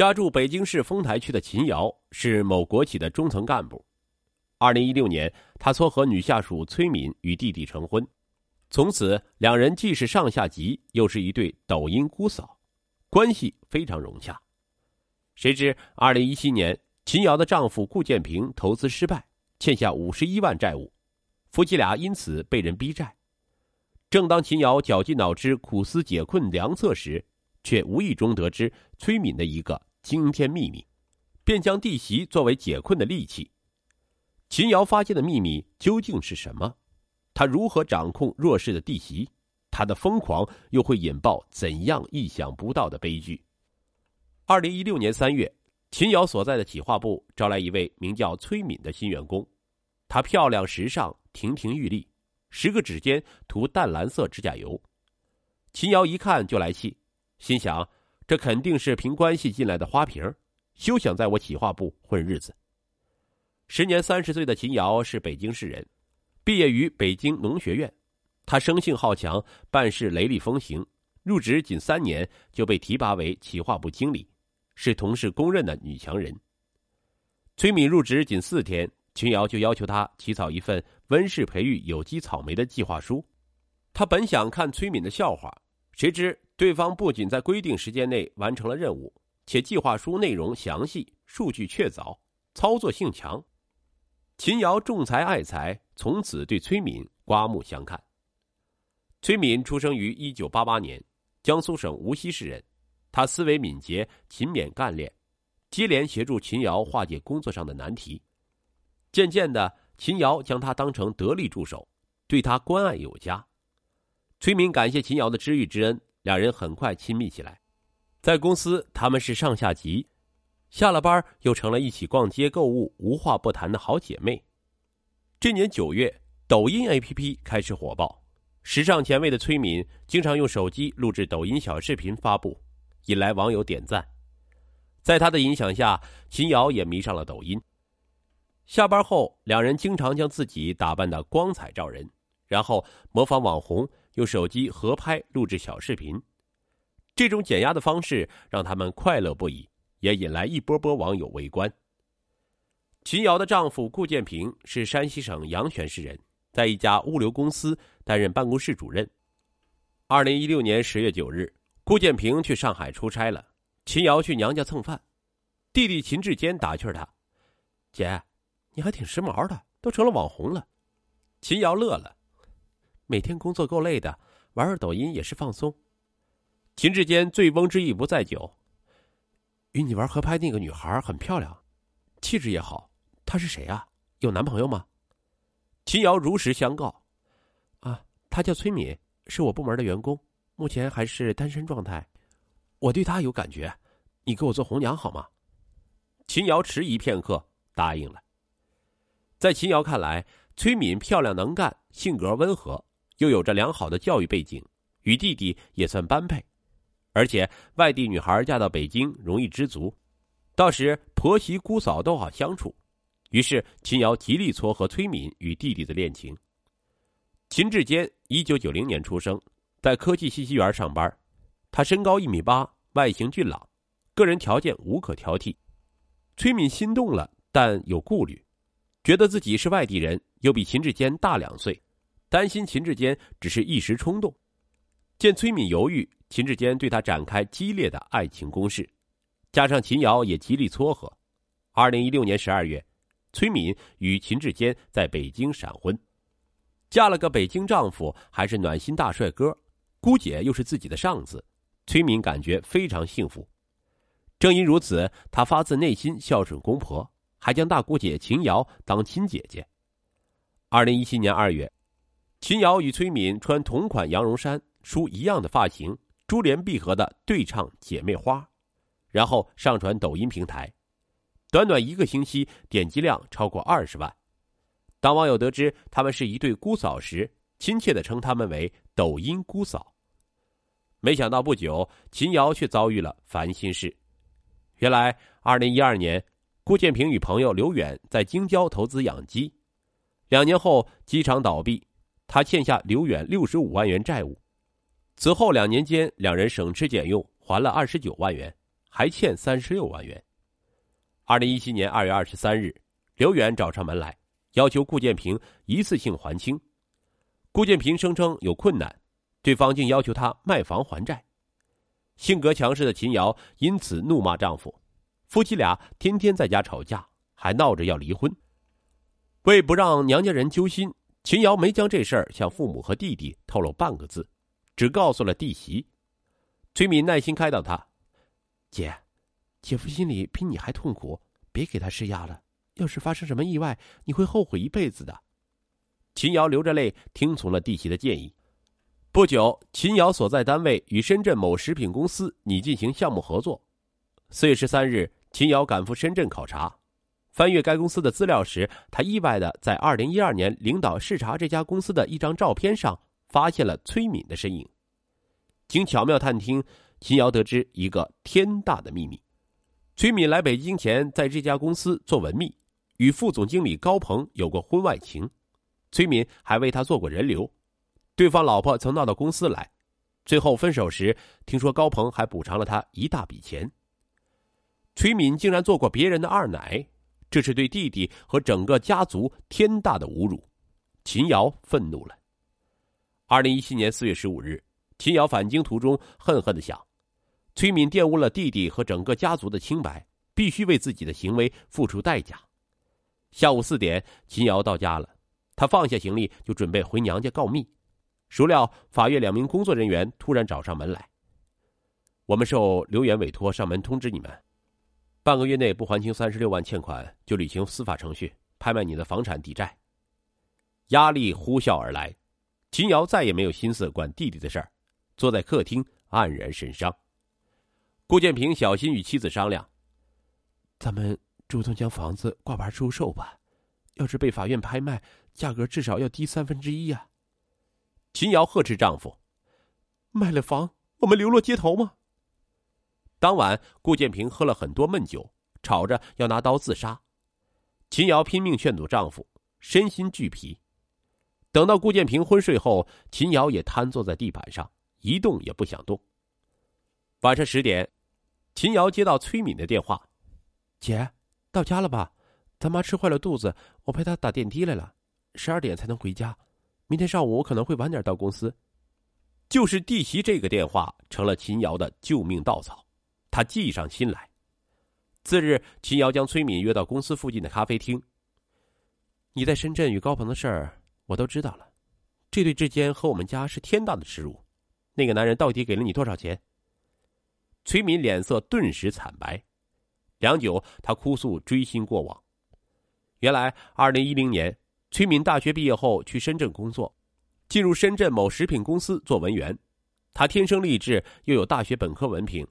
家住北京市丰台区的秦瑶是某国企的中层干部。二零一六年，他撮合女下属崔敏与弟弟成婚，从此两人既是上下级，又是一对抖音姑嫂，关系非常融洽。谁知二零一七年，秦瑶的丈夫顾建平投资失败，欠下五十一万债务，夫妻俩因此被人逼债。正当秦瑶绞尽脑汁苦思解困良策时，却无意中得知崔敏的一个惊天秘密，便将弟媳作为解困的利器。秦瑶发现的秘密究竟是什么？他如何掌控弱势的弟媳？他的疯狂又会引爆怎样意想不到的悲剧？二零一六年三月，秦瑶所在的企划部招来一位名叫崔敏的新员工，她漂亮时尚、亭亭玉立，十个指尖涂淡蓝色指甲油。秦瑶一看就来气。心想，这肯定是凭关系进来的花瓶，休想在我企划部混日子。时年三十岁的秦瑶是北京市人，毕业于北京农学院。她生性好强，办事雷厉风行，入职仅三年就被提拔为企划部经理，是同事公认的女强人。崔敏入职仅四天，秦瑶就要求她起草一份温室培育有机草莓的计划书。他本想看崔敏的笑话，谁知。对方不仅在规定时间内完成了任务，且计划书内容详细，数据确凿，操作性强。秦瑶重财爱财，从此对崔敏刮目相看。崔敏出生于一九八八年，江苏省无锡市人。他思维敏捷、勤勉干练，接连协助秦瑶化解工作上的难题。渐渐的，秦瑶将他当成得力助手，对他关爱有加。崔敏感谢秦瑶的知遇之恩。两人很快亲密起来，在公司他们是上下级，下了班又成了一起逛街购物、无话不谈的好姐妹。这年九月，抖音 APP 开始火爆，时尚前卫的崔敏经常用手机录制抖音小视频发布，引来网友点赞。在他的影响下，秦瑶也迷上了抖音。下班后，两人经常将自己打扮的光彩照人，然后模仿网红。用手机合拍录制小视频，这种减压的方式让他们快乐不已，也引来一波波网友围观。秦瑶的丈夫顾建平是山西省阳泉市人，在一家物流公司担任办公室主任。二零一六年十月九日，顾建平去上海出差了，秦瑶去娘家蹭饭，弟弟秦志坚打趣他：“姐，你还挺时髦的，都成了网红了。”秦瑶乐了。每天工作够累的，玩玩抖音也是放松。秦志坚醉翁之意不在酒。与你玩合拍那个女孩很漂亮，气质也好。她是谁啊？有男朋友吗？秦瑶如实相告。啊，她叫崔敏，是我部门的员工，目前还是单身状态。我对她有感觉，你给我做红娘好吗？秦瑶迟疑片刻，答应了。在秦瑶看来，崔敏漂亮能干，性格温和。又有着良好的教育背景，与弟弟也算般配，而且外地女孩嫁到北京容易知足，到时婆媳姑嫂都好相处。于是秦瑶极力撮合崔敏与弟弟的恋情。秦志坚一九九零年出生，在科技信息园上班，他身高一米八，外形俊朗，个人条件无可挑剔。崔敏心动了，但有顾虑，觉得自己是外地人，又比秦志坚大两岁。担心秦志坚只是一时冲动，见崔敏犹豫，秦志坚对她展开激烈的爱情攻势，加上秦瑶也极力撮合。二零一六年十二月，崔敏与秦志坚在北京闪婚，嫁了个北京丈夫，还是暖心大帅哥，姑姐又是自己的上司，崔敏感觉非常幸福。正因如此，她发自内心孝顺公婆，还将大姑姐秦瑶当亲姐姐。二零一七年二月。秦瑶与崔敏穿同款羊绒衫，梳一样的发型，珠联璧合的对唱姐妹花，然后上传抖音平台，短短一个星期点击量超过二十万。当网友得知他们是一对姑嫂时，亲切的称他们为“抖音姑嫂”。没想到不久，秦瑶却遭遇了烦心事。原来，二零一二年，顾建平与朋友刘远在京郊投资养鸡，两年后鸡场倒闭。他欠下刘远六十五万元债务，此后两年间，两人省吃俭用还了二十九万元，还欠三十六万元。二零一七年二月二十三日，刘远找上门来，要求顾建平一次性还清。顾建平声称有困难，对方竟要求他卖房还债。性格强势的秦瑶因此怒骂丈夫，夫妻俩天天在家吵架，还闹着要离婚。为不让娘家人揪心，秦瑶没将这事儿向父母和弟弟透露半个字，只告诉了弟媳。崔敏耐心开导他：“姐。”姐夫心里比你还痛苦，别给他施压了。要是发生什么意外，你会后悔一辈子的。秦瑶流着泪听从了弟媳的建议。不久，秦瑶所在单位与深圳某食品公司拟进行项目合作。四月十三日，秦瑶赶赴深圳考察，翻阅该公司的资料时，他意外的在二零一二年领导视察这家公司的一张照片上发现了崔敏的身影。经巧妙探听，秦瑶得知一个天大的秘密。崔敏来北京前，在这家公司做文秘，与副总经理高鹏有过婚外情。崔敏还为他做过人流，对方老婆曾闹到公司来，最后分手时，听说高鹏还补偿了他一大笔钱。崔敏竟然做过别人的二奶，这是对弟弟和整个家族天大的侮辱。秦瑶愤怒了。二零一七年四月十五日，秦瑶返京途中，恨恨的想。崔敏玷污了弟弟和整个家族的清白，必须为自己的行为付出代价。下午四点，秦瑶到家了，她放下行李就准备回娘家告密，孰料法院两名工作人员突然找上门来。我们受刘源委托上门通知你们，半个月内不还清三十六万欠款，就履行司法程序，拍卖你的房产抵债。压力呼啸而来，秦瑶再也没有心思管弟弟的事儿，坐在客厅黯然神伤。顾建平小心与妻子商量：“咱们主动将房子挂牌出售吧，要是被法院拍卖，价格至少要低三分之一呀。”秦瑶呵斥丈夫：“卖了房，我们流落街头吗？”当晚，顾建平喝了很多闷酒，吵着要拿刀自杀。秦瑶拼命劝阻丈夫，身心俱疲。等到顾建平昏睡后，秦瑶也瘫坐在地板上，一动也不想动。晚上十点。秦瑶接到崔敏的电话：“姐，到家了吧？咱妈吃坏了肚子，我陪她打电梯来了。十二点才能回家，明天上午我可能会晚点到公司。”就是弟媳这个电话成了秦瑶的救命稻草，他记上心来。次日，秦瑶将崔敏约到公司附近的咖啡厅。你在深圳与高鹏的事儿，我都知道了。这对之间和我们家是天大的耻辱。那个男人到底给了你多少钱？崔敏脸色顿时惨白，良久，他哭诉追心过往。原来，二零一零年，崔敏大学毕业后去深圳工作，进入深圳某食品公司做文员。他天生丽质，又有大学本科文凭，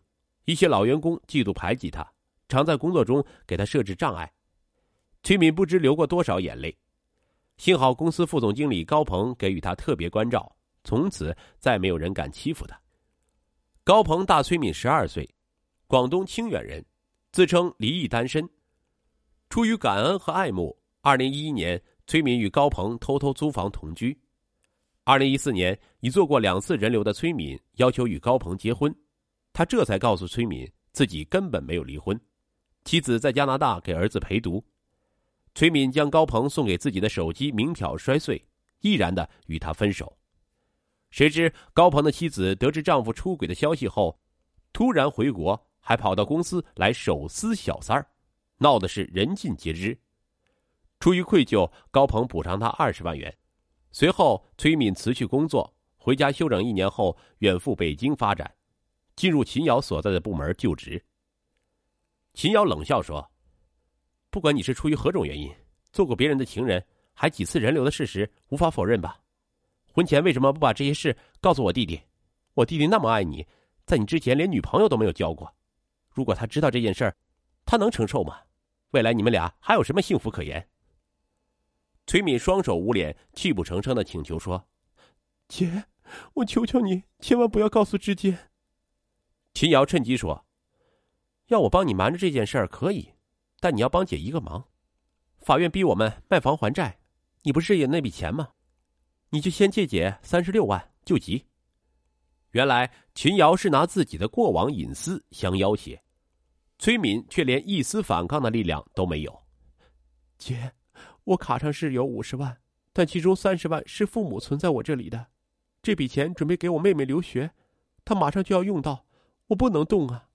一些老员工嫉妒排挤他，常在工作中给他设置障碍。崔敏不知流过多少眼泪，幸好公司副总经理高鹏给予他特别关照，从此再没有人敢欺负他。高鹏大崔敏十二岁，广东清远人，自称离异单身。出于感恩和爱慕，二零一一年，崔敏与高鹏偷偷租房同居。二零一四年，已做过两次人流的崔敏要求与高鹏结婚，他这才告诉崔敏自己根本没有离婚，妻子在加拿大给儿子陪读。崔敏将高鹏送给自己的手机名条摔碎，毅然的与他分手。谁知高鹏的妻子得知丈夫出轨的消息后，突然回国，还跑到公司来手撕小三儿，闹的是人尽皆知。出于愧疚，高鹏补偿他二十万元。随后，崔敏辞去工作，回家休整一年后，远赴北京发展，进入秦瑶所在的部门就职。秦瑶冷笑说：“不管你是出于何种原因，做过别人的情人，还几次人流的事实，无法否认吧？”婚前为什么不把这些事告诉我弟弟？我弟弟那么爱你，在你之前连女朋友都没有交过。如果他知道这件事他能承受吗？未来你们俩还有什么幸福可言？崔敏双手捂脸，泣不成声的请求说：“姐，我求求你，千万不要告诉志坚。”秦瑶趁机说：“要我帮你瞒着这件事儿可以，但你要帮姐一个忙。法院逼我们卖房还债，你不是有那笔钱吗？”你就先借姐三十六万救急。原来秦瑶是拿自己的过往隐私相要挟，崔敏却连一丝反抗的力量都没有。姐，我卡上是有五十万，但其中三十万是父母存在我这里的，这笔钱准备给我妹妹留学，她马上就要用到，我不能动啊。